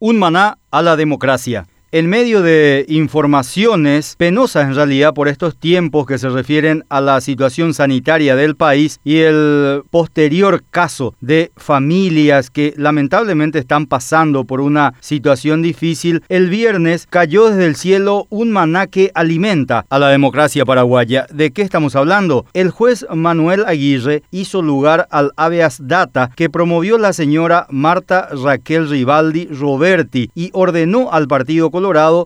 Un maná a la democracia en medio de informaciones penosas en realidad por estos tiempos que se refieren a la situación sanitaria del país y el posterior caso de familias que lamentablemente están pasando por una situación difícil, el viernes cayó desde el cielo un maná que alimenta a la democracia paraguaya. ¿De qué estamos hablando? El juez Manuel Aguirre hizo lugar al habeas data que promovió la señora Marta Raquel Rivaldi Roberti y ordenó al Partido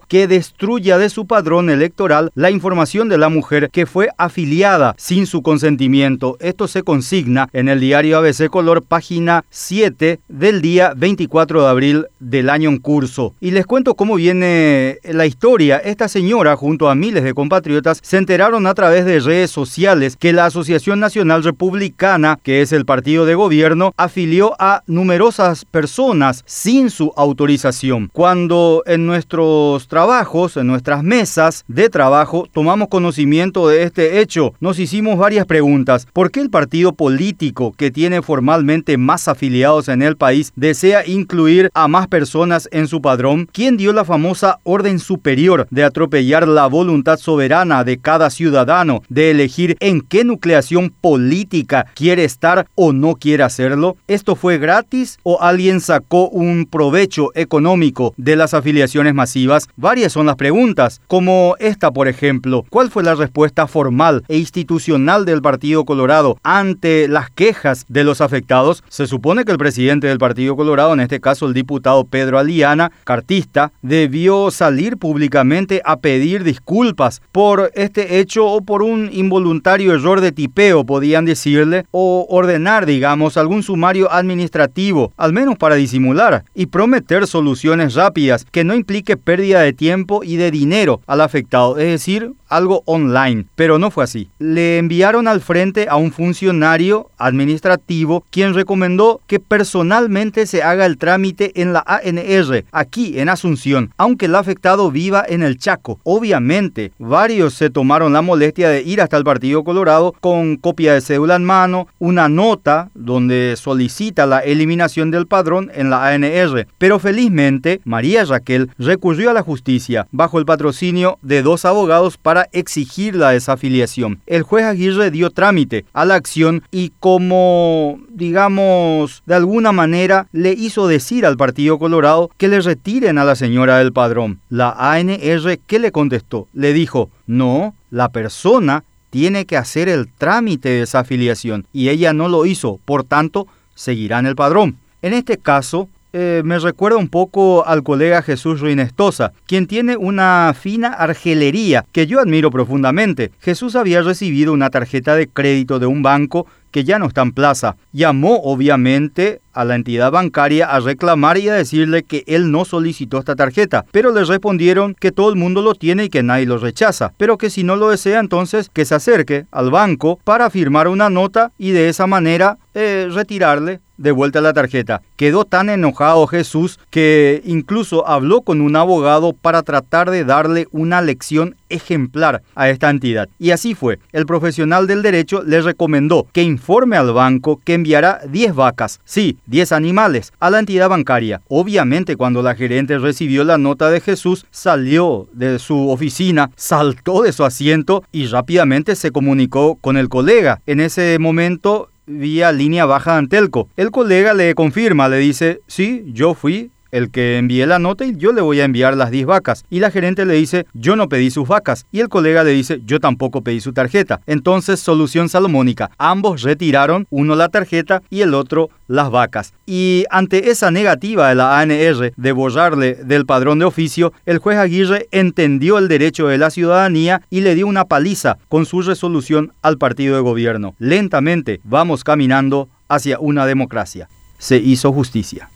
Que destruya de su padrón electoral la información de la mujer que fue afiliada sin su consentimiento. Esto se consigna en el diario ABC Color, página 7 del día 24 de abril del año en curso. Y les cuento cómo viene la historia. Esta señora, junto a miles de compatriotas, se enteraron a través de redes sociales que la Asociación Nacional Republicana, que es el partido de gobierno, afilió a numerosas personas sin su autorización. Cuando en nuestro trabajos, en nuestras mesas de trabajo, tomamos conocimiento de este hecho. Nos hicimos varias preguntas. ¿Por qué el partido político que tiene formalmente más afiliados en el país desea incluir a más personas en su padrón? ¿Quién dio la famosa orden superior de atropellar la voluntad soberana de cada ciudadano de elegir en qué nucleación política quiere estar o no quiere hacerlo? ¿Esto fue gratis o alguien sacó un provecho económico de las afiliaciones masivas? Varias son las preguntas, como esta por ejemplo, ¿cuál fue la respuesta formal e institucional del Partido Colorado ante las quejas de los afectados? Se supone que el presidente del Partido Colorado, en este caso el diputado Pedro Aliana, cartista, debió salir públicamente a pedir disculpas por este hecho o por un involuntario error de tipeo, podían decirle, o ordenar, digamos, algún sumario administrativo, al menos para disimular, y prometer soluciones rápidas que no implique pérdida de tiempo y de dinero al afectado, es decir, algo online, pero no fue así. Le enviaron al frente a un funcionario administrativo quien recomendó que personalmente se haga el trámite en la ANR, aquí en Asunción, aunque el afectado viva en el Chaco. Obviamente, varios se tomaron la molestia de ir hasta el Partido Colorado con copia de cédula en mano, una nota donde solicita la eliminación del padrón en la ANR, pero felizmente María Raquel recurrió a la justicia bajo el patrocinio de dos abogados para exigir la desafiliación. El juez Aguirre dio trámite a la acción y como, digamos, de alguna manera le hizo decir al Partido Colorado que le retiren a la señora del padrón. La ANR, ¿qué le contestó? Le dijo, no, la persona tiene que hacer el trámite de desafiliación y ella no lo hizo, por tanto, seguirá en el padrón. En este caso, eh, me recuerda un poco al colega Jesús Ruinestosa, quien tiene una fina argelería que yo admiro profundamente. Jesús había recibido una tarjeta de crédito de un banco que ya no está en plaza. Llamó obviamente a la entidad bancaria a reclamar y a decirle que él no solicitó esta tarjeta, pero le respondieron que todo el mundo lo tiene y que nadie lo rechaza, pero que si no lo desea entonces que se acerque al banco para firmar una nota y de esa manera eh, retirarle de vuelta la tarjeta. Quedó tan enojado Jesús que incluso habló con un abogado para tratar de darle una lección ejemplar a esta entidad. Y así fue. El profesional del derecho le recomendó que informe al banco que enviará 10 vacas, sí, 10 animales, a la entidad bancaria. Obviamente cuando la gerente recibió la nota de Jesús, salió de su oficina, saltó de su asiento y rápidamente se comunicó con el colega. En ese momento vía línea baja Antelco. El colega le confirma, le dice, sí, yo fui el que envíe la nota y yo le voy a enviar las 10 vacas. Y la gerente le dice, yo no pedí sus vacas. Y el colega le dice, yo tampoco pedí su tarjeta. Entonces, solución salomónica. Ambos retiraron, uno la tarjeta y el otro las vacas. Y ante esa negativa de la ANR de borrarle del padrón de oficio, el juez Aguirre entendió el derecho de la ciudadanía y le dio una paliza con su resolución al partido de gobierno. Lentamente vamos caminando hacia una democracia. Se hizo justicia.